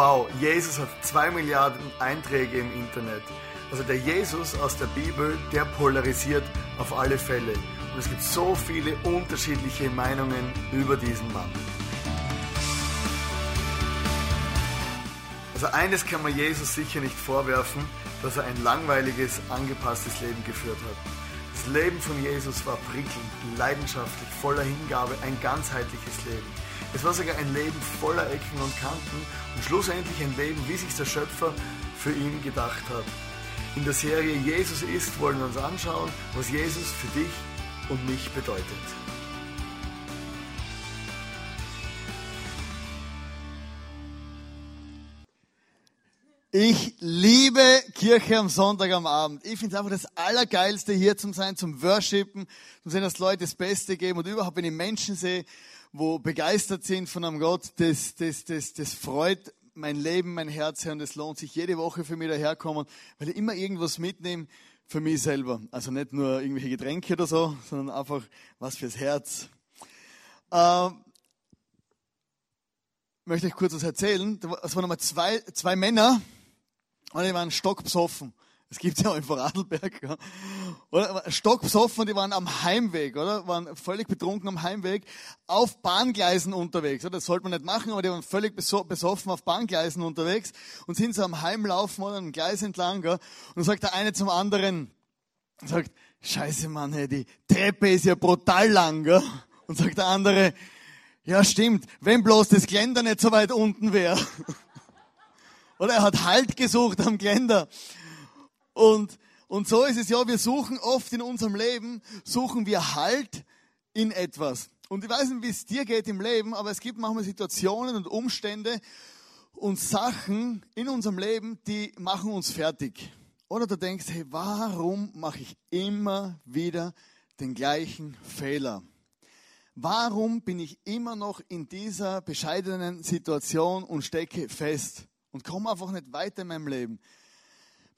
wow, Jesus hat zwei Milliarden Einträge im Internet. Also der Jesus aus der Bibel, der polarisiert auf alle Fälle. Und es gibt so viele unterschiedliche Meinungen über diesen Mann. Also eines kann man Jesus sicher nicht vorwerfen, dass er ein langweiliges, angepasstes Leben geführt hat. Das Leben von Jesus war prickelnd, leidenschaftlich, voller Hingabe, ein ganzheitliches Leben. Es war sogar ein Leben voller Ecken und Kanten und schlussendlich ein Leben, wie sich der Schöpfer für ihn gedacht hat. In der Serie Jesus ist wollen wir uns anschauen, was Jesus für dich und mich bedeutet. Ich liebe Kirche am Sonntag am Abend. Ich finde es einfach das Allergeilste, hier zu sein, zum Worshipen, zum sehen, dass Leute das Beste geben und überhaupt, wenn ich Menschen sehe, wo begeistert sind von einem Gott, das, das, das, das freut mein Leben, mein Herz, Herr, und es lohnt sich jede Woche für mich daherkommen, weil ich immer irgendwas mitnehme für mich selber. Also nicht nur irgendwelche Getränke oder so, sondern einfach was fürs Herz. Ähm, möchte ich kurz was erzählen. Es waren nochmal zwei, zwei Männer, und die waren stockbesoffen. Das gibt's ja auch in Vorarlberg. Ja. Oder? Stockbesoffen, die waren am Heimweg, oder? Waren völlig betrunken am Heimweg auf Bahngleisen unterwegs. Oder? Das sollte man nicht machen, aber die waren völlig besoffen auf Bahngleisen unterwegs und sind so am Heimlaufen oder am Gleis entlang. Ja. Und dann sagt der eine zum anderen, sagt, Scheiße, Mann, hey, die Treppe ist ja brutal lang. Ja. Und sagt der andere, ja stimmt, wenn bloß das Geländer nicht so weit unten wäre. Oder er hat Halt gesucht am Geländer. Und, und so ist es ja, wir suchen oft in unserem Leben, suchen wir Halt in etwas. Und ich weiß nicht, wie es dir geht im Leben, aber es gibt manchmal Situationen und Umstände und Sachen in unserem Leben, die machen uns fertig. Oder du denkst, hey, warum mache ich immer wieder den gleichen Fehler? Warum bin ich immer noch in dieser bescheidenen Situation und stecke fest und komme einfach nicht weiter in meinem Leben?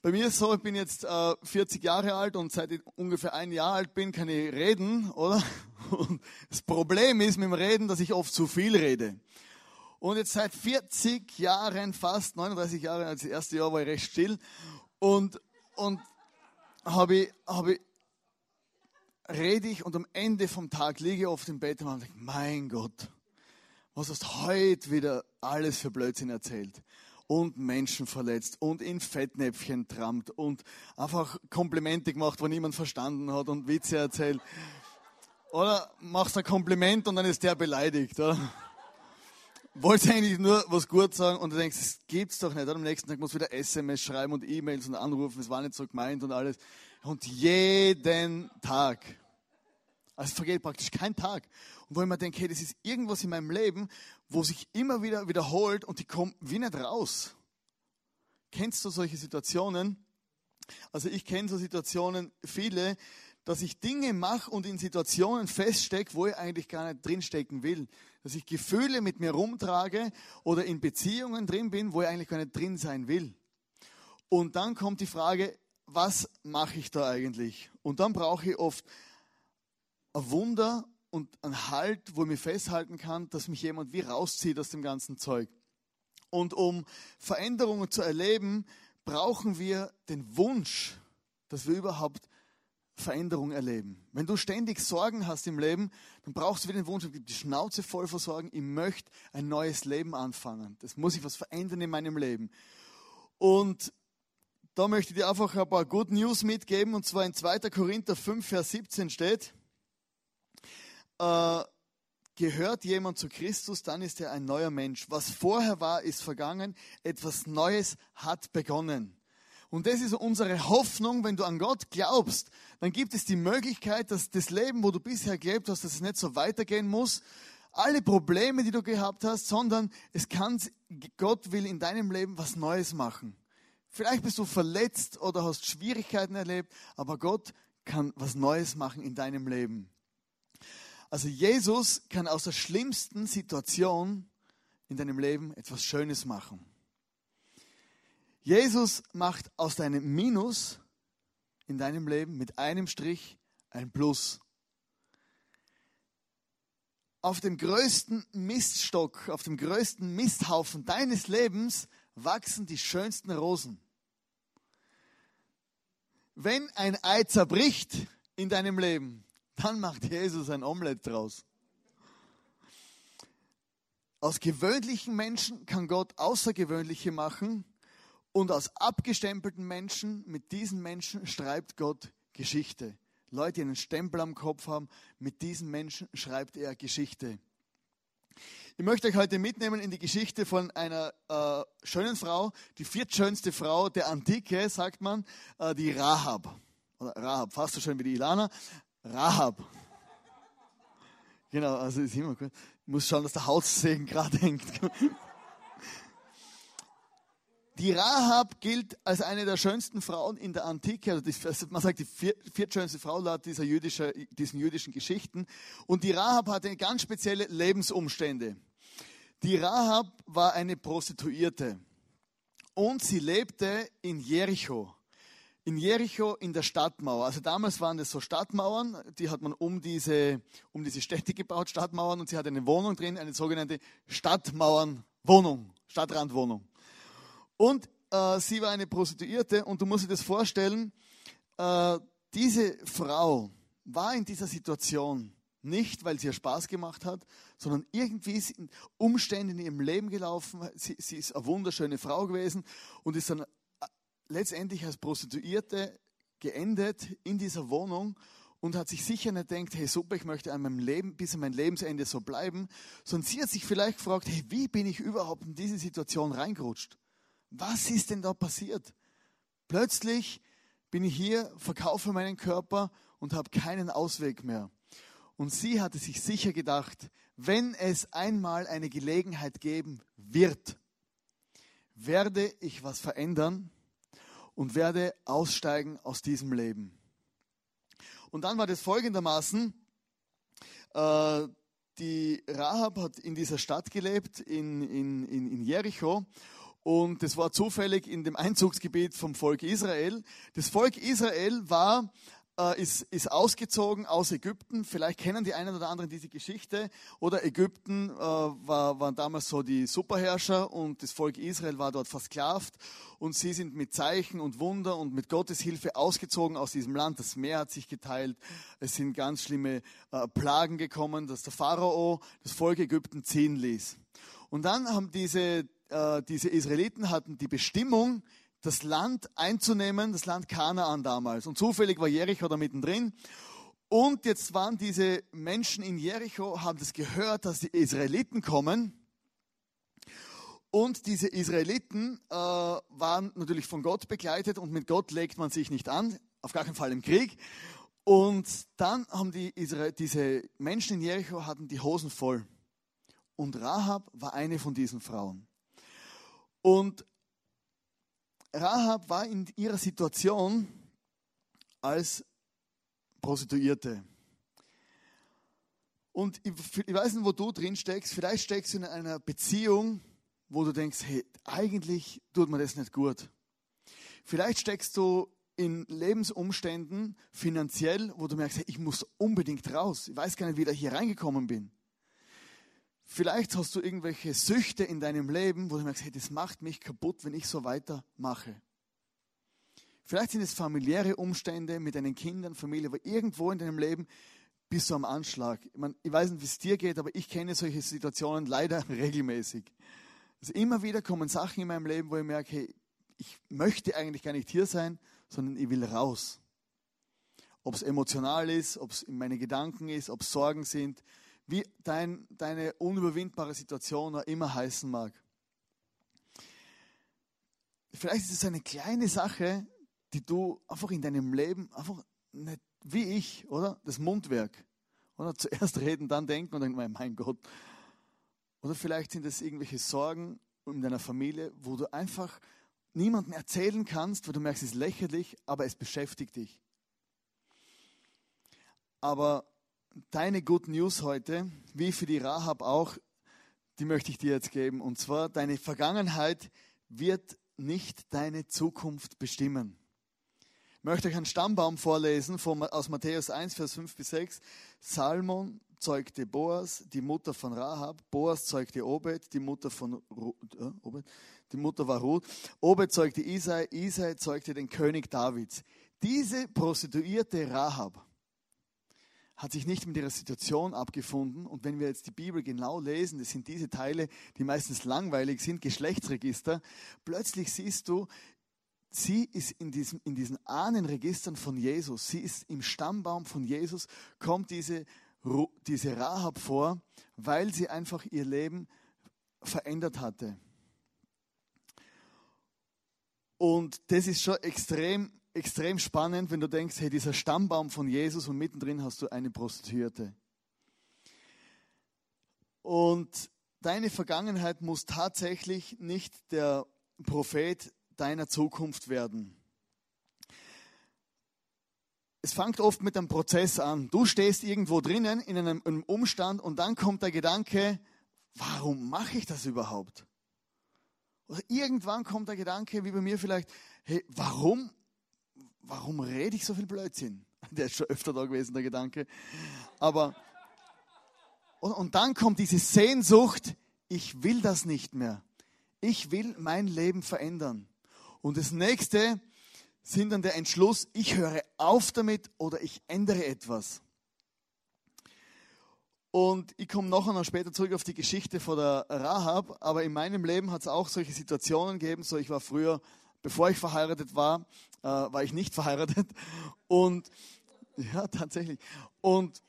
Bei mir ist so, ich bin jetzt äh, 40 Jahre alt und seit ich ungefähr ein Jahr alt bin, kann ich reden, oder? Und das Problem ist mit dem Reden, dass ich oft zu viel rede. Und jetzt seit 40 Jahren, fast 39 Jahren, als das erste Jahr war ich recht still und, und habe ich, hab ich, rede ich und am Ende vom Tag liege ich oft im Bett und denke, mein Gott, was hast du heute wieder alles für Blödsinn erzählt? Und Menschen verletzt und in Fettnäpfchen trampt und einfach Komplimente gemacht, wo niemand verstanden hat und Witze erzählt. Oder machst ein Kompliment und dann ist der beleidigt, oder? Wolltest eigentlich nur was gut sagen und du denkst, das gibt's doch nicht. Oder? Am nächsten Tag musst du wieder SMS schreiben und E-Mails und anrufen, es war nicht so gemeint und alles. Und jeden Tag. Also vergeht praktisch kein Tag. Und wo ich mir denke, hey, das ist irgendwas in meinem Leben, wo sich immer wieder wiederholt und die kommen wie nicht raus. Kennst du solche Situationen? Also ich kenne so Situationen viele, dass ich Dinge mache und in Situationen feststecke, wo ich eigentlich gar nicht drinstecken will. Dass ich Gefühle mit mir rumtrage oder in Beziehungen drin bin, wo ich eigentlich gar nicht drin sein will. Und dann kommt die Frage, was mache ich da eigentlich? Und dann brauche ich oft ein Wunder und ein Halt, wo ich mich festhalten kann, dass mich jemand wie rauszieht aus dem ganzen Zeug. Und um Veränderungen zu erleben, brauchen wir den Wunsch, dass wir überhaupt Veränderung erleben. Wenn du ständig Sorgen hast im Leben, dann brauchst du wieder den Wunsch, die Schnauze voll vor Sorgen, ich möchte ein neues Leben anfangen. Das muss ich was verändern in meinem Leben. Und da möchte ich dir einfach ein paar Good News mitgeben, und zwar in 2. Korinther 5, Vers 17 steht, äh, gehört jemand zu Christus, dann ist er ein neuer Mensch. Was vorher war, ist vergangen. Etwas Neues hat begonnen. Und das ist unsere Hoffnung, wenn du an Gott glaubst, dann gibt es die Möglichkeit, dass das Leben, wo du bisher gelebt hast, dass es nicht so weitergehen muss. Alle Probleme, die du gehabt hast, sondern es kann, Gott will in deinem Leben was Neues machen. Vielleicht bist du verletzt oder hast Schwierigkeiten erlebt, aber Gott kann was Neues machen in deinem Leben. Also Jesus kann aus der schlimmsten Situation in deinem Leben etwas Schönes machen. Jesus macht aus deinem Minus in deinem Leben mit einem Strich ein Plus. auf dem größten Miststock, auf dem größten Misthaufen deines Lebens wachsen die schönsten Rosen. Wenn ein Ei zerbricht in deinem Leben, dann macht Jesus ein Omelett draus. Aus gewöhnlichen Menschen kann Gott außergewöhnliche machen und aus abgestempelten Menschen, mit diesen Menschen schreibt Gott Geschichte. Leute, die einen Stempel am Kopf haben, mit diesen Menschen schreibt er Geschichte. Ich möchte euch heute mitnehmen in die Geschichte von einer äh, schönen Frau, die viertschönste Frau der Antike, sagt man, äh, die Rahab. Oder Rahab, fast so schön wie die Ilana. Rahab. Genau, also ist immer gut. Ich muss schauen, dass der Haussegen gerade hängt. Die Rahab gilt als eine der schönsten Frauen in der Antike. Also also man sagt die viertschönste Frau laut dieser jüdische, diesen jüdischen Geschichten. Und die Rahab hatte ganz spezielle Lebensumstände. Die Rahab war eine Prostituierte und sie lebte in Jericho. In Jericho in der Stadtmauer. Also damals waren das so Stadtmauern, die hat man um diese, um diese Städte gebaut, Stadtmauern, und sie hatte eine Wohnung drin, eine sogenannte Stadtmauernwohnung, Stadtrandwohnung. Und äh, sie war eine Prostituierte und du musst dir das vorstellen, äh, diese Frau war in dieser Situation nicht, weil sie ihr Spaß gemacht hat, sondern irgendwie sind Umstände in ihrem Leben gelaufen. Sie, sie ist eine wunderschöne Frau gewesen und ist dann letztendlich als Prostituierte geendet in dieser Wohnung und hat sich sicher nicht gedacht, hey super, ich möchte an meinem Leben bis an mein Lebensende so bleiben, sondern sie hat sich vielleicht gefragt, hey, wie bin ich überhaupt in diese Situation reingerutscht? Was ist denn da passiert? Plötzlich bin ich hier, verkaufe meinen Körper und habe keinen Ausweg mehr. Und sie hatte sich sicher gedacht, wenn es einmal eine Gelegenheit geben wird, werde ich was verändern und werde aussteigen aus diesem Leben. Und dann war das folgendermaßen, äh, die Rahab hat in dieser Stadt gelebt, in, in, in, in Jericho, und das war zufällig in dem Einzugsgebiet vom Volk Israel. Das Volk Israel war, äh, ist, ist ausgezogen aus Ägypten. Vielleicht kennen die einen oder anderen diese Geschichte. Oder Ägypten äh, war, waren damals so die Superherrscher und das Volk Israel war dort versklavt. Und sie sind mit Zeichen und Wunder und mit Gottes Hilfe ausgezogen aus diesem Land. Das Meer hat sich geteilt. Es sind ganz schlimme äh, Plagen gekommen, dass der Pharao das Volk Ägypten ziehen ließ. Und dann haben diese äh, diese Israeliten hatten die Bestimmung, das Land einzunehmen, das Land Kanaan damals. Und zufällig war Jericho da mittendrin. Und jetzt waren diese Menschen in Jericho, haben das gehört, dass die Israeliten kommen. Und diese Israeliten äh, waren natürlich von Gott begleitet und mit Gott legt man sich nicht an, auf gar keinen Fall im Krieg. Und dann haben die Israel, diese Menschen in Jericho hatten die Hosen voll. Und Rahab war eine von diesen Frauen. Und Rahab war in ihrer Situation als Prostituierte. Und ich, weiß nicht, wo du drin steckst. Vielleicht steckst du in einer Beziehung, wo du denkst, hey, eigentlich tut mir das nicht gut. Vielleicht steckst du in Lebensumständen finanziell, wo du merkst, hey, ich muss unbedingt raus. Ich weiß gar nicht, wie ich hier reingekommen bin. Vielleicht hast du irgendwelche Süchte in deinem Leben, wo du merkst, hey, das macht mich kaputt, wenn ich so weitermache. Vielleicht sind es familiäre Umstände mit deinen Kindern, Familie, aber irgendwo in deinem Leben bist du am Anschlag. Ich, meine, ich weiß nicht, wie es dir geht, aber ich kenne solche Situationen leider regelmäßig. Also immer wieder kommen Sachen in meinem Leben, wo ich merke, hey, ich möchte eigentlich gar nicht hier sein, sondern ich will raus. Ob es emotional ist, ob es in meine Gedanken ist, ob es Sorgen sind, wie dein, deine unüberwindbare Situation immer heißen mag. Vielleicht ist es eine kleine Sache, die du einfach in deinem Leben einfach nicht wie ich, oder? Das Mundwerk. Oder zuerst reden, dann denken und dann, mein Gott. Oder vielleicht sind es irgendwelche Sorgen in deiner Familie, wo du einfach niemandem erzählen kannst, weil du merkst, es ist lächerlich, aber es beschäftigt dich. Aber deine Good News heute, wie für die Rahab auch, die möchte ich dir jetzt geben. Und zwar, deine Vergangenheit wird nicht deine Zukunft bestimmen. Ich möchte euch einen Stammbaum vorlesen von, aus Matthäus 1, Vers 5 bis 6. Salmon zeugte Boas, die Mutter von Rahab. Boas zeugte Obed, die Mutter von Ru äh, Obed, die Mutter war Ruth. Obed zeugte Isai, Isai zeugte den König Davids. Diese prostituierte Rahab hat sich nicht mit ihrer Situation abgefunden. Und wenn wir jetzt die Bibel genau lesen, das sind diese Teile, die meistens langweilig sind, Geschlechtsregister, plötzlich siehst du, sie ist in, diesem, in diesen Ahnenregistern von Jesus, sie ist im Stammbaum von Jesus, kommt diese, diese Rahab vor, weil sie einfach ihr Leben verändert hatte. Und das ist schon extrem extrem spannend, wenn du denkst, hey, dieser Stammbaum von Jesus und mittendrin hast du eine Prostituierte. Und deine Vergangenheit muss tatsächlich nicht der Prophet deiner Zukunft werden. Es fängt oft mit einem Prozess an. Du stehst irgendwo drinnen in einem, einem Umstand und dann kommt der Gedanke, warum mache ich das überhaupt? Oder irgendwann kommt der Gedanke, wie bei mir vielleicht, hey, warum warum rede ich so viel Blödsinn? Der ist schon öfter da gewesen, der Gedanke. Aber, und, und dann kommt diese Sehnsucht, ich will das nicht mehr. Ich will mein Leben verändern. Und das nächste sind dann der Entschluss, ich höre auf damit oder ich ändere etwas. Und ich komme noch einmal später zurück auf die Geschichte von der Rahab, aber in meinem Leben hat es auch solche Situationen gegeben. So, ich war früher bevor ich verheiratet war, äh, war ich nicht verheiratet. Und ja, tatsächlich. Und,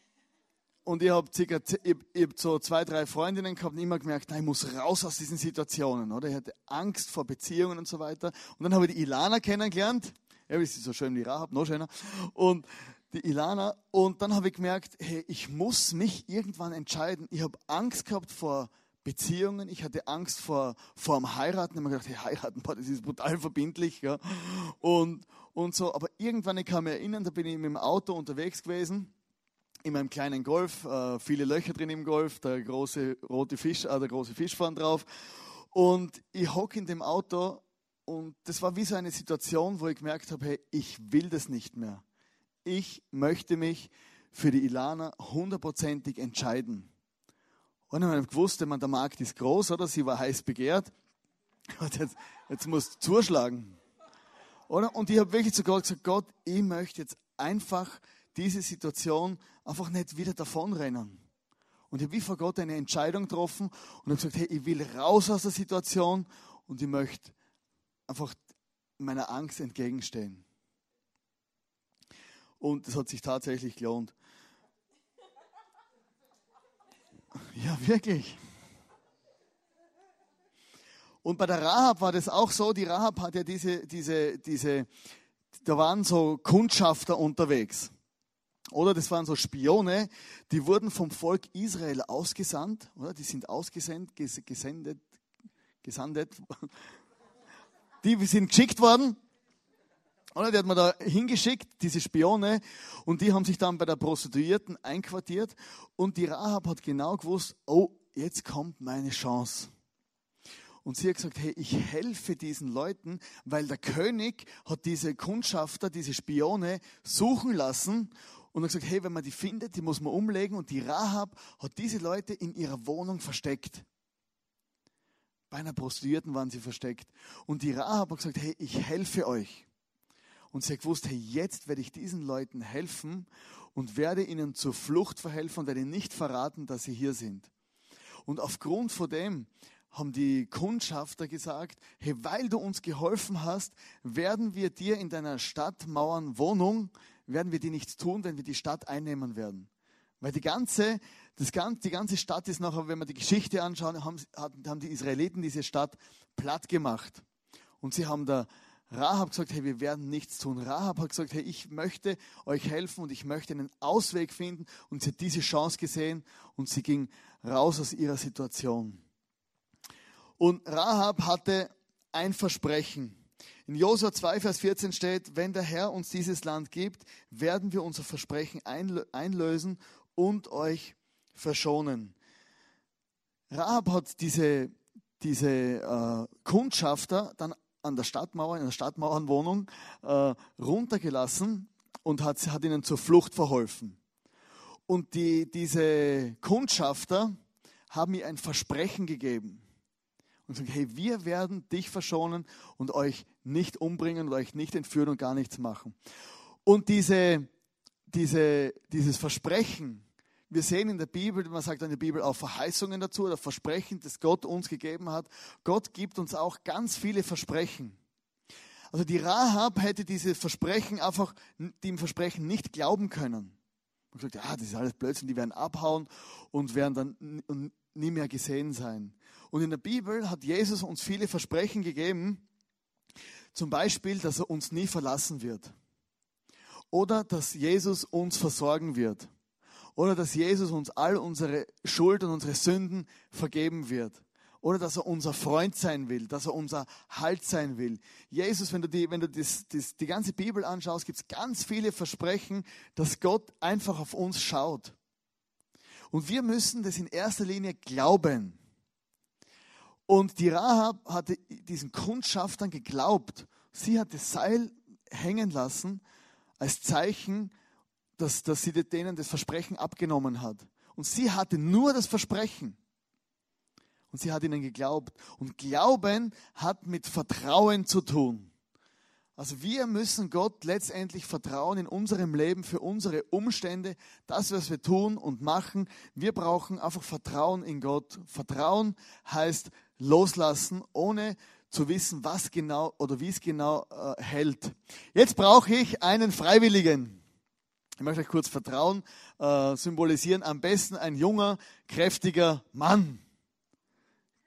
und ich habe circa, ich, ich hab so zwei, drei Freundinnen gehabt und immer gemerkt, nein, ich muss raus aus diesen Situationen, oder? Ich hatte Angst vor Beziehungen und so weiter. Und dann habe ich die Ilana kennengelernt. Ja, wie sie so schön wie Rahab, noch schöner. Und die Ilana. Und dann habe ich gemerkt, hey, ich muss mich irgendwann entscheiden. Ich habe Angst gehabt vor Beziehungen. Ich hatte Angst vor, vor dem Heiraten. Ich habe mir gedacht, hey, heiraten, boah, das ist brutal verbindlich. Ja. Und, und so. Aber irgendwann, ich kann mich erinnern, da bin ich mit dem Auto unterwegs gewesen, in meinem kleinen Golf, äh, viele Löcher drin im Golf, der große rote Fisch, äh, der große Fisch vorne drauf. Und ich hocke in dem Auto und das war wie so eine Situation, wo ich gemerkt habe, hey, ich will das nicht mehr. Ich möchte mich für die Ilana hundertprozentig entscheiden. Und ich habe gewusst, man, der Markt ist groß, oder? Sie war heiß begehrt. Und jetzt, jetzt musst du zuschlagen. Oder? Und ich habe wirklich zu Gott gesagt, Gott, ich möchte jetzt einfach diese Situation einfach nicht wieder davonrennen. Und ich habe wie vor Gott eine Entscheidung getroffen und habe gesagt, hey, ich will raus aus der Situation und ich möchte einfach meiner Angst entgegenstehen. Und das hat sich tatsächlich gelohnt. Ja, wirklich. Und bei der Rahab war das auch so, die Rahab hat ja diese, diese, diese, da waren so Kundschafter unterwegs. Oder das waren so Spione, die wurden vom Volk Israel ausgesandt, oder? Die sind ausgesendet, gesendet, gesandet. Die sind geschickt worden oder? Die hat man da hingeschickt, diese Spione, und die haben sich dann bei der Prostituierten einquartiert. Und die Rahab hat genau gewusst, oh, jetzt kommt meine Chance. Und sie hat gesagt, hey, ich helfe diesen Leuten, weil der König hat diese Kundschafter, diese Spione suchen lassen und hat gesagt, hey, wenn man die findet, die muss man umlegen. Und die Rahab hat diese Leute in ihrer Wohnung versteckt. Bei einer Prostituierten waren sie versteckt. Und die Rahab hat gesagt, hey, ich helfe euch. Und sie hat gewusst, hey, jetzt werde ich diesen Leuten helfen und werde ihnen zur Flucht verhelfen und werde nicht verraten, dass sie hier sind. Und aufgrund von dem haben die Kundschafter gesagt, hey, weil du uns geholfen hast, werden wir dir in deiner Stadtmauern Wohnung, werden wir dir nichts tun, wenn wir die Stadt einnehmen werden. Weil die ganze, das ganze, die ganze Stadt ist nachher, wenn wir die Geschichte anschauen, haben, haben die Israeliten diese Stadt platt gemacht. Und sie haben da Rahab gesagt, hey, wir werden nichts tun. Rahab hat gesagt, hey, ich möchte euch helfen und ich möchte einen Ausweg finden. Und sie hat diese Chance gesehen und sie ging raus aus ihrer Situation. Und Rahab hatte ein Versprechen. In Josua 2, Vers 14 steht, wenn der Herr uns dieses Land gibt, werden wir unser Versprechen einlösen und euch verschonen. Rahab hat diese, diese äh, Kundschafter dann an der Stadtmauer, in der Stadtmauernwohnung, äh, runtergelassen und hat, hat ihnen zur Flucht verholfen. Und die, diese Kundschafter haben mir ein Versprechen gegeben und sagen, hey, wir werden dich verschonen und euch nicht umbringen und euch nicht entführen und gar nichts machen. Und diese, diese, dieses Versprechen, wir sehen in der Bibel, man sagt in der Bibel auch Verheißungen dazu oder Versprechen, das Gott uns gegeben hat. Gott gibt uns auch ganz viele Versprechen. Also die Rahab hätte diese Versprechen einfach, dem Versprechen nicht glauben können. Und gesagt, ja, das ist alles Blödsinn, die werden abhauen und werden dann nie mehr gesehen sein. Und in der Bibel hat Jesus uns viele Versprechen gegeben, zum Beispiel, dass er uns nie verlassen wird. Oder dass Jesus uns versorgen wird. Oder dass Jesus uns all unsere Schuld und unsere Sünden vergeben wird. Oder dass er unser Freund sein will, dass er unser Halt sein will. Jesus, wenn du die, wenn du das, das, die ganze Bibel anschaust, gibt es ganz viele Versprechen, dass Gott einfach auf uns schaut. Und wir müssen das in erster Linie glauben. Und die Rahab hatte diesen Kundschaftern geglaubt. Sie hat das Seil hängen lassen als Zeichen, dass, dass sie denen das Versprechen abgenommen hat. Und sie hatte nur das Versprechen. Und sie hat ihnen geglaubt. Und Glauben hat mit Vertrauen zu tun. Also wir müssen Gott letztendlich vertrauen in unserem Leben für unsere Umstände, das, was wir tun und machen. Wir brauchen einfach Vertrauen in Gott. Vertrauen heißt loslassen, ohne zu wissen, was genau oder wie es genau äh, hält. Jetzt brauche ich einen Freiwilligen. Ich möchte euch kurz Vertrauen äh, symbolisieren. Am besten ein junger, kräftiger Mann,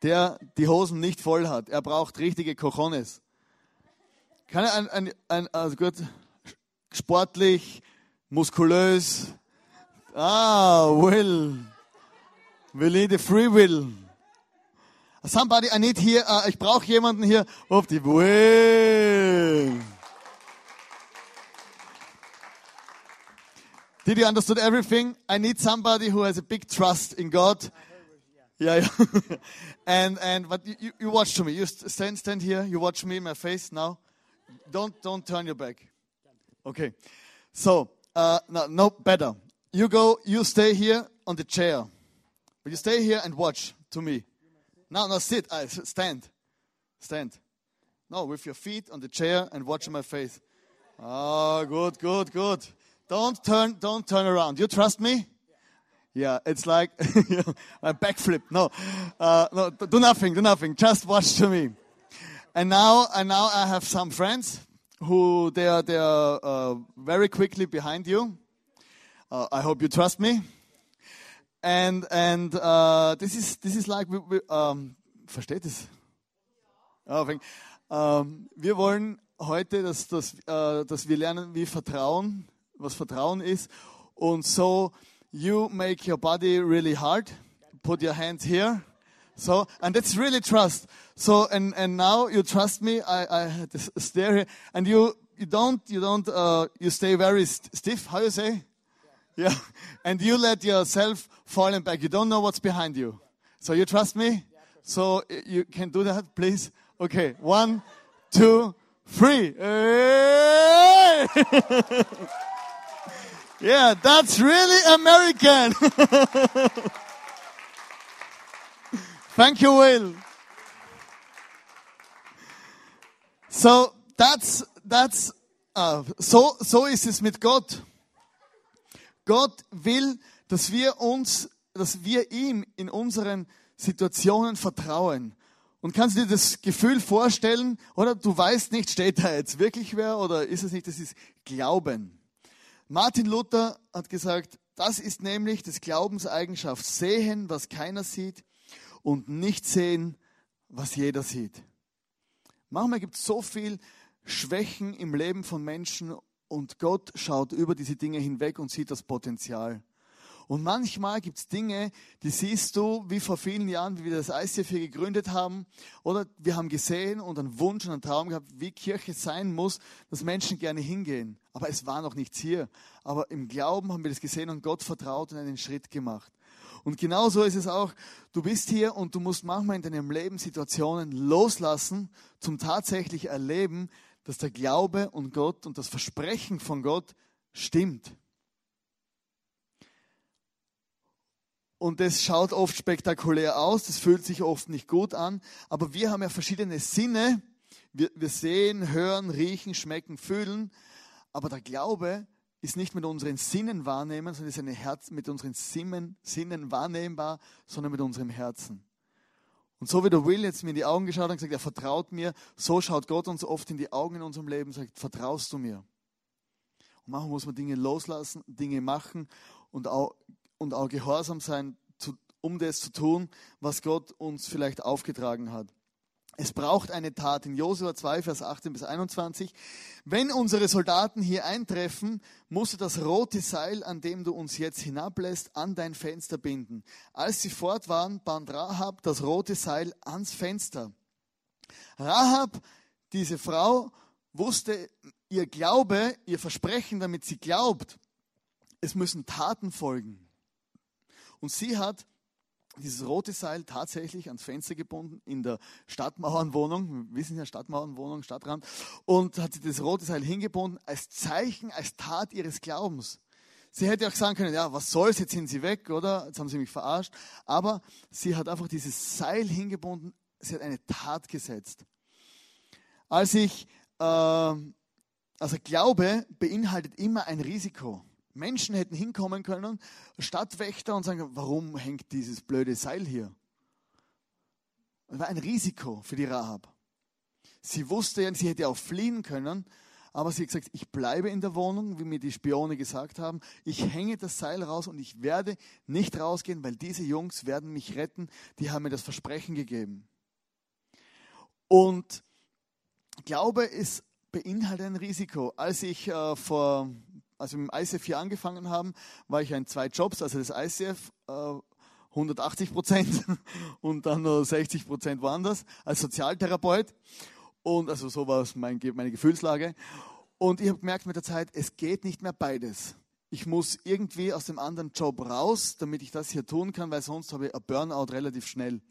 der die Hosen nicht voll hat. Er braucht richtige Cojones. Kann er ein, ein, ein also gut, sportlich, muskulös. Ah, Will. We need a free will. Somebody, I need here, uh, ich brauche jemanden hier auf die Will. Did you understood everything? I need somebody who has a big trust in God. Yeah, yeah. and and but you, you watch to me. You stand stand here. You watch me, my face now. Don't don't turn your back. Okay. So uh, no no better. You go. You stay here on the chair. But you stay here and watch to me. No no sit. I stand. Stand. No, with your feet on the chair and watch my face. Oh, good, good, good. Don't turn, don't turn around. You trust me? Yeah, it's like a backflip. No, uh, no, do nothing, do nothing. Just watch to me. And now, and now I have some friends who they are they are uh, very quickly behind you. Uh, I hope you trust me. And and uh, this is this is like we, we, um, versteht es? Oh, um, wir wollen heute, dass, dass, uh, dass wir lernen, wie Vertrauen, was Vertrauen ist. Und so you make your body really hard. Put your hands here. So, and that's really trust. So, and, and now you trust me. I, I stare here and you, you don't, you don't, uh, you stay very st stiff. How you say? Yeah. yeah. And you let yourself fall back. You don't know what's behind you. So you trust me? So you can do that, please? Okay. One, two, three. Hey! Yeah, that's really American. Thank you, Will. So that's that's uh, so so ist es mit Gott. Gott will, dass wir uns, dass wir ihm in unseren Situationen vertrauen. Und kannst du dir das Gefühl vorstellen, oder du weißt nicht, steht da jetzt wirklich wer oder ist es nicht, das ist Glauben. Martin Luther hat gesagt, das ist nämlich das Glaubenseigenschaft, sehen, was keiner sieht und nicht sehen, was jeder sieht. Manchmal gibt es so viel Schwächen im Leben von Menschen und Gott schaut über diese Dinge hinweg und sieht das Potenzial. Und manchmal gibt es Dinge, die siehst du, wie vor vielen Jahren, wie wir das ICF hier gegründet haben. Oder wir haben gesehen und einen Wunsch und einen Traum gehabt, wie Kirche sein muss, dass Menschen gerne hingehen. Aber es war noch nichts hier. Aber im Glauben haben wir das gesehen und Gott vertraut und einen Schritt gemacht. Und genauso ist es auch, du bist hier und du musst manchmal in deinem Leben Situationen loslassen, zum tatsächlich erleben, dass der Glaube und Gott und das Versprechen von Gott stimmt. Und das schaut oft spektakulär aus, das fühlt sich oft nicht gut an, aber wir haben ja verschiedene Sinne. Wir, wir sehen, hören, riechen, schmecken, fühlen. Aber der Glaube ist nicht mit unseren Sinnen wahrnehmen, sondern ist eine Herz, mit unseren Sinnen, Sinnen wahrnehmbar, sondern mit unserem Herzen. Und so wie der Will jetzt mir in die Augen geschaut hat und gesagt, er vertraut mir, so schaut Gott uns oft in die Augen in unserem Leben und sagt, vertraust du mir? Und manchmal muss man Dinge loslassen, Dinge machen und auch und auch gehorsam sein, um das zu tun, was Gott uns vielleicht aufgetragen hat. Es braucht eine Tat. In Josua 2, Vers 18 bis 21. Wenn unsere Soldaten hier eintreffen, musst du das rote Seil, an dem du uns jetzt hinablässt, an dein Fenster binden. Als sie fort waren, band Rahab das rote Seil ans Fenster. Rahab, diese Frau, wusste ihr Glaube, ihr Versprechen, damit sie glaubt, es müssen Taten folgen. Und sie hat dieses rote Seil tatsächlich ans Fenster gebunden in der Stadtmauernwohnung. Wir wissen ja, Stadtmauernwohnung, Stadtrand. Und hat sie das rote Seil hingebunden als Zeichen, als Tat ihres Glaubens. Sie hätte auch sagen können, ja, was soll's, jetzt sind sie weg, oder? Jetzt haben sie mich verarscht. Aber sie hat einfach dieses Seil hingebunden, sie hat eine Tat gesetzt. Als ich, äh, also Glaube beinhaltet immer ein Risiko. Menschen hätten hinkommen können, Stadtwächter und sagen, warum hängt dieses blöde Seil hier? Das war ein Risiko für die Rahab. Sie wusste ja, sie hätte auch fliehen können, aber sie hat gesagt, ich bleibe in der Wohnung, wie mir die Spione gesagt haben. Ich hänge das Seil raus und ich werde nicht rausgehen, weil diese Jungs werden mich retten. Die haben mir das Versprechen gegeben. Und Glaube ist beinhaltet ein Risiko. Als ich äh, vor als wir mit dem ICF hier angefangen haben, war ich in zwei Jobs, also das ICF äh, 180 Prozent und dann nur 60 Prozent woanders als Sozialtherapeut. Und also so war es mein, meine Gefühlslage. Und ich habe gemerkt mit der Zeit, es geht nicht mehr beides. Ich muss irgendwie aus dem anderen Job raus, damit ich das hier tun kann, weil sonst habe ich ein Burnout relativ schnell.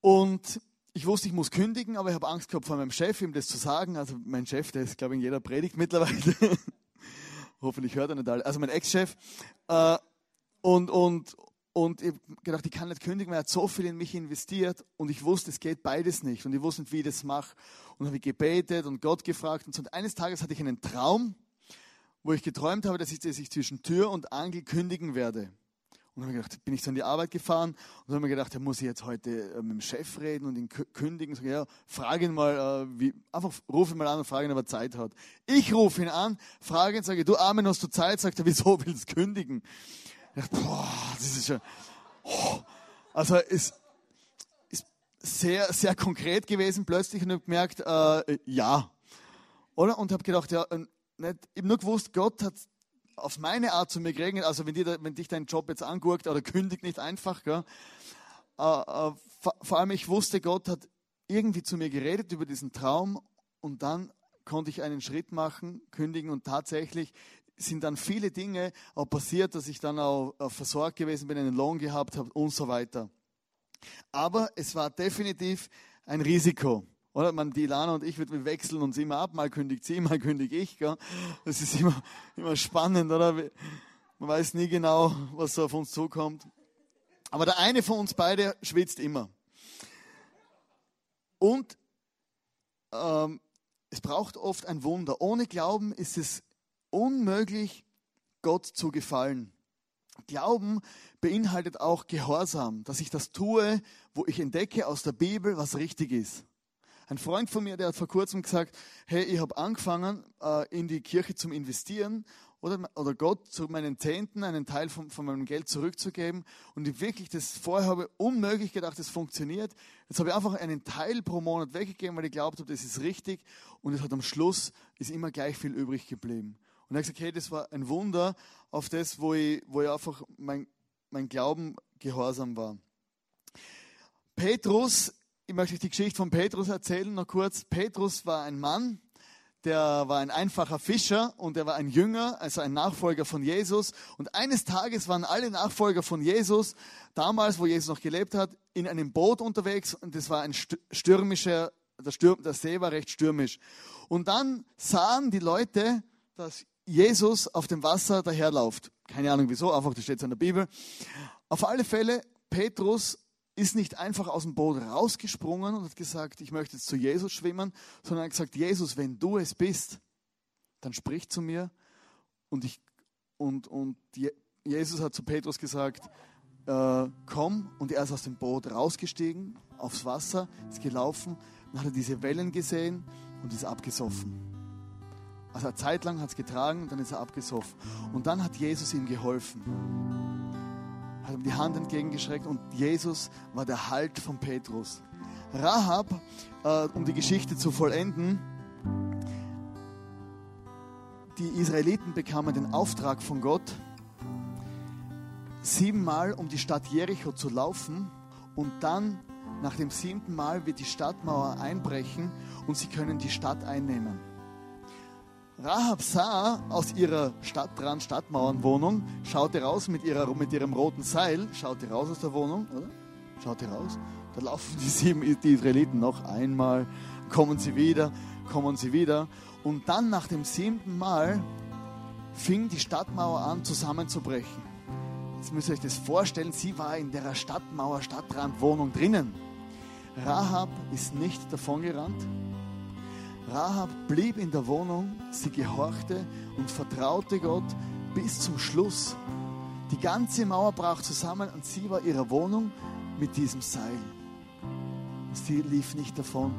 Und ich wusste, ich muss kündigen, aber ich habe Angst gehabt vor meinem Chef, ihm das zu sagen. Also mein Chef, der ist, glaube ich, in jeder Predigt mittlerweile. Hoffentlich hört er nicht alle. Also mein Ex-Chef. Äh, und, und, und ich habe gedacht, ich kann nicht kündigen, weil er hat so viel in mich investiert und ich wusste, es geht beides nicht und ich wusste nicht, wie ich das mache. Und habe ich gebetet und Gott gefragt und so. Und eines Tages hatte ich einen Traum, wo ich geträumt habe, dass ich, dass ich zwischen Tür und Angel kündigen werde. Und habe gedacht, bin ich so in die Arbeit gefahren und habe mir gedacht, ja, muss ich jetzt heute äh, mit dem Chef reden und ihn kündigen? Sag, ja, frage ihn mal, äh, wie, einfach rufe ihn mal an und frage ihn, ob er Zeit hat. Ich rufe ihn an, frage ihn, sage, du Armin, hast du Zeit? Sagt er, wieso willst du kündigen? Ich dachte, boah, das ist ja, oh. also ist, ist sehr, sehr konkret gewesen plötzlich und habe gemerkt, äh, ja. Oder? Und habe gedacht, ja, nicht, ich habe nur gewusst, Gott hat auf meine Art zu mir geregnet. Also wenn, dir, wenn dich dein Job jetzt anguckt oder kündigt nicht einfach. Gell? Äh, äh, vor, vor allem ich wusste, Gott hat irgendwie zu mir geredet über diesen Traum und dann konnte ich einen Schritt machen, kündigen und tatsächlich sind dann viele Dinge auch passiert, dass ich dann auch versorgt gewesen bin, einen Lohn gehabt habe und so weiter. Aber es war definitiv ein Risiko. Oder man, die Lana und ich, wir wechseln uns immer ab, mal kündigt sie, mal kündige ich. Gell? Das ist immer, immer spannend, oder? Man weiß nie genau, was so auf uns zukommt. Aber der eine von uns beide schwitzt immer. Und ähm, es braucht oft ein Wunder. Ohne Glauben ist es unmöglich, Gott zu gefallen. Glauben beinhaltet auch Gehorsam, dass ich das tue, wo ich entdecke aus der Bibel, was richtig ist. Ein Freund von mir, der hat vor kurzem gesagt, hey, ich habe angefangen, äh, in die Kirche zu investieren oder, Gott zu meinen Zehnten einen Teil von, von meinem Geld zurückzugeben. Und ich wirklich das vorher habe unmöglich gedacht, das funktioniert. Jetzt habe ich einfach einen Teil pro Monat weggegeben, weil ich glaubt habe, das ist richtig. Und es hat am Schluss ist immer gleich viel übrig geblieben. Und er hat gesagt, hey, das war ein Wunder auf das, wo ich, wo ich einfach mein, mein Glauben gehorsam war. Petrus ich möchte euch die Geschichte von Petrus erzählen, noch kurz. Petrus war ein Mann, der war ein einfacher Fischer und er war ein Jünger, also ein Nachfolger von Jesus. Und eines Tages waren alle Nachfolger von Jesus, damals, wo Jesus noch gelebt hat, in einem Boot unterwegs und es war ein stürmischer, der, Stürm, der See war recht stürmisch. Und dann sahen die Leute, dass Jesus auf dem Wasser daherläuft. Keine Ahnung wieso, einfach, das steht in der Bibel. Auf alle Fälle, Petrus ist nicht einfach aus dem Boot rausgesprungen und hat gesagt, ich möchte jetzt zu Jesus schwimmen, sondern hat gesagt, Jesus, wenn du es bist, dann sprich zu mir. Und, ich, und, und Jesus hat zu Petrus gesagt, äh, komm. Und er ist aus dem Boot rausgestiegen, aufs Wasser, ist gelaufen, dann hat er diese Wellen gesehen und ist abgesoffen. Also eine Zeit lang hat es getragen, dann ist er abgesoffen. Und dann hat Jesus ihm geholfen hat ihm die Hand entgegengeschreckt und Jesus war der Halt von Petrus. Rahab, äh, um die Geschichte zu vollenden, die Israeliten bekamen den Auftrag von Gott, siebenmal um die Stadt Jericho zu laufen und dann nach dem siebten Mal wird die Stadtmauer einbrechen und sie können die Stadt einnehmen. Rahab sah aus ihrer Stadtrand Stadtmauernwohnung, schaute raus mit, ihrer, mit ihrem roten Seil, schaute raus aus der Wohnung, oder? Schaute raus. Da laufen die sieben die Israeliten noch einmal, kommen sie wieder, kommen sie wieder. Und dann nach dem siebten Mal fing die Stadtmauer an zusammenzubrechen. Jetzt müsst ihr euch das vorstellen, sie war in der Stadtmauer, Stadtrandwohnung drinnen. Rahab ist nicht davongerannt, Rahab blieb in der Wohnung, sie gehorchte und vertraute Gott bis zum Schluss. Die ganze Mauer brach zusammen und sie war ihrer Wohnung mit diesem Seil. Sie lief nicht davon,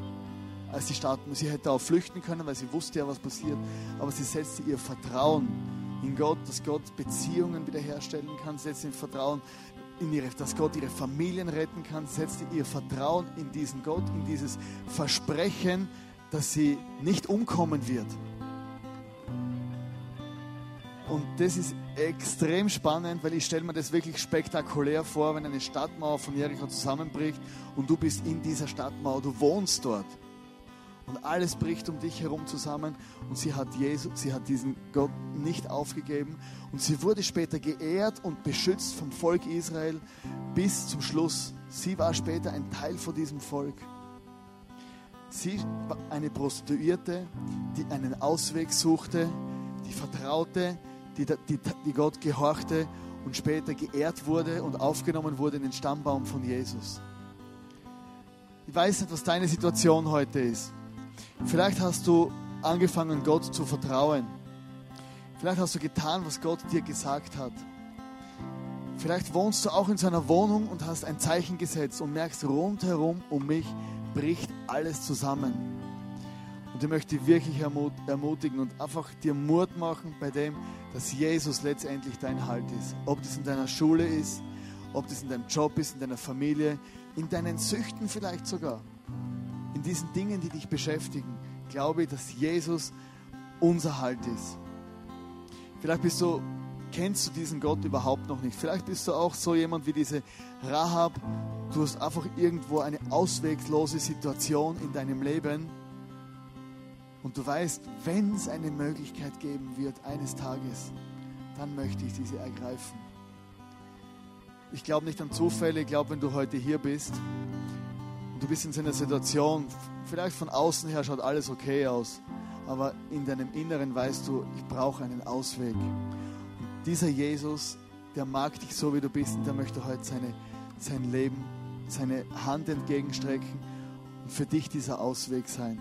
als sie starten. Sie hätte auch flüchten können, weil sie wusste ja, was passiert. Aber sie setzte ihr Vertrauen in Gott, dass Gott Beziehungen wiederherstellen kann, Sie setzte ihr Vertrauen in ihre, dass Gott ihre Familien retten kann, Sie setzte ihr Vertrauen in diesen Gott, in dieses Versprechen, dass sie nicht umkommen wird. Und das ist extrem spannend, weil ich stelle mir das wirklich spektakulär vor, wenn eine Stadtmauer von Jericho zusammenbricht und du bist in dieser Stadtmauer, du wohnst dort. Und alles bricht um dich herum zusammen und sie hat, Jesus, sie hat diesen Gott nicht aufgegeben und sie wurde später geehrt und beschützt vom Volk Israel bis zum Schluss. Sie war später ein Teil von diesem Volk. Sie war eine Prostituierte, die einen Ausweg suchte, die vertraute, die, die, die Gott gehorchte und später geehrt wurde und aufgenommen wurde in den Stammbaum von Jesus. Ich weiß nicht, was deine Situation heute ist. Vielleicht hast du angefangen, Gott zu vertrauen. Vielleicht hast du getan, was Gott dir gesagt hat. Vielleicht wohnst du auch in so einer Wohnung und hast ein Zeichen gesetzt und merkst rundherum um mich bricht alles zusammen. Und ich möchte dich wirklich ermutigen und einfach dir Mut machen bei dem, dass Jesus letztendlich dein Halt ist. Ob das in deiner Schule ist, ob das in deinem Job ist, in deiner Familie, in deinen Süchten vielleicht sogar. In diesen Dingen, die dich beschäftigen, glaube ich, dass Jesus unser Halt ist. Vielleicht bist du, kennst du diesen Gott überhaupt noch nicht. Vielleicht bist du auch so jemand wie diese Rahab, Du hast einfach irgendwo eine ausweglose Situation in deinem Leben. Und du weißt, wenn es eine Möglichkeit geben wird eines Tages, dann möchte ich diese ergreifen. Ich glaube nicht an Zufälle, ich glaube, wenn du heute hier bist und du bist in so einer Situation, vielleicht von außen her schaut alles okay aus, aber in deinem Inneren weißt du, ich brauche einen Ausweg. Und dieser Jesus, der mag dich so, wie du bist und der möchte heute seine, sein Leben seine Hand entgegenstrecken und für dich dieser Ausweg sein,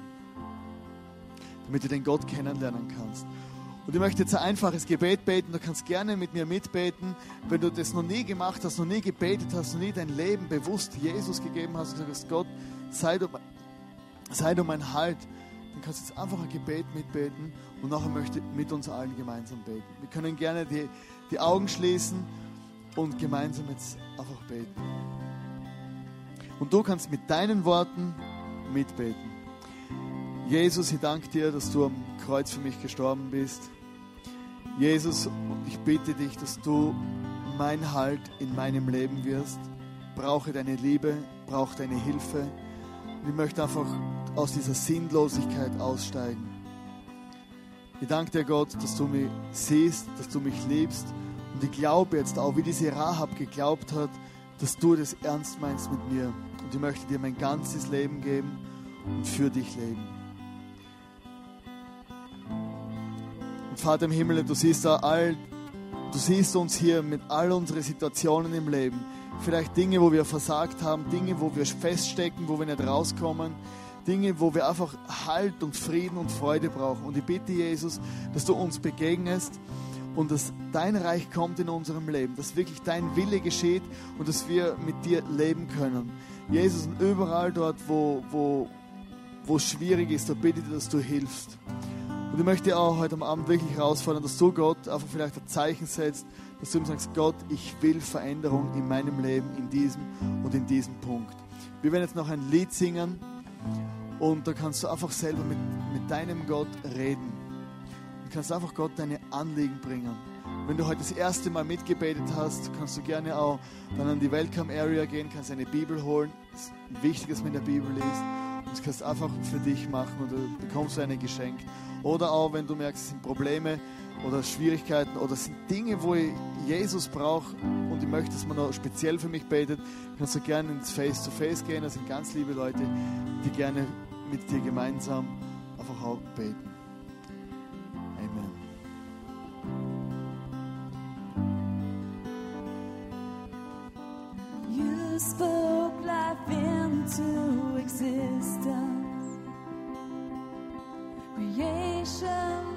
damit du den Gott kennenlernen kannst. Und ich möchte jetzt ein einfaches Gebet beten. Du kannst gerne mit mir mitbeten. Wenn du das noch nie gemacht hast, noch nie gebetet hast, noch nie dein Leben bewusst Jesus gegeben hast und sagst, Gott, sei du, sei du mein Halt, dann kannst du jetzt einfach ein Gebet mitbeten und nachher möchte mit uns allen gemeinsam beten. Wir können gerne die, die Augen schließen und gemeinsam jetzt einfach beten. Und du kannst mit deinen Worten mitbeten. Jesus, ich danke dir, dass du am Kreuz für mich gestorben bist. Jesus, ich bitte dich, dass du mein Halt in meinem Leben wirst. Brauche deine Liebe, brauche deine Hilfe. Und ich möchte einfach aus dieser Sinnlosigkeit aussteigen. Ich danke dir, Gott, dass du mich siehst, dass du mich liebst. Und ich glaube jetzt auch, wie diese Rahab geglaubt hat, dass du das ernst meinst mit mir. Und ich möchte dir mein ganzes Leben geben und für dich leben. Und Vater im Himmel, du siehst all, du siehst uns hier mit all unseren Situationen im Leben. Vielleicht Dinge, wo wir versagt haben, Dinge, wo wir feststecken, wo wir nicht rauskommen. Dinge, wo wir einfach Halt und Frieden und Freude brauchen. Und ich bitte Jesus, dass du uns begegnest und dass dein Reich kommt in unserem Leben, dass wirklich dein Wille geschieht und dass wir mit dir leben können. Jesus, und überall dort, wo, wo, wo es schwierig ist, da bitte dir, dass du hilfst. Und ich möchte auch heute am Abend wirklich herausfordern, dass du Gott einfach vielleicht ein Zeichen setzt, dass du ihm sagst, Gott, ich will Veränderung in meinem Leben, in diesem und in diesem Punkt. Wir werden jetzt noch ein Lied singen und da kannst du einfach selber mit, mit deinem Gott reden. Du kannst einfach Gott deine Anliegen bringen. Wenn du heute das erste Mal mitgebetet hast, kannst du gerne auch dann an die Welcome Area gehen, kannst eine Bibel holen. Es ist wichtig, dass man in der Bibel liest. Und das kannst du einfach für dich machen und du bekommst ein Geschenk. Oder auch, wenn du merkst, es sind Probleme oder Schwierigkeiten oder es sind Dinge, wo ich Jesus brauche und ich möchte, dass man noch speziell für mich betet, kannst du gerne ins Face-to-Face -face gehen. Das sind ganz liebe Leute, die gerne mit dir gemeinsam einfach auch beten. Spoke life into existence. Creation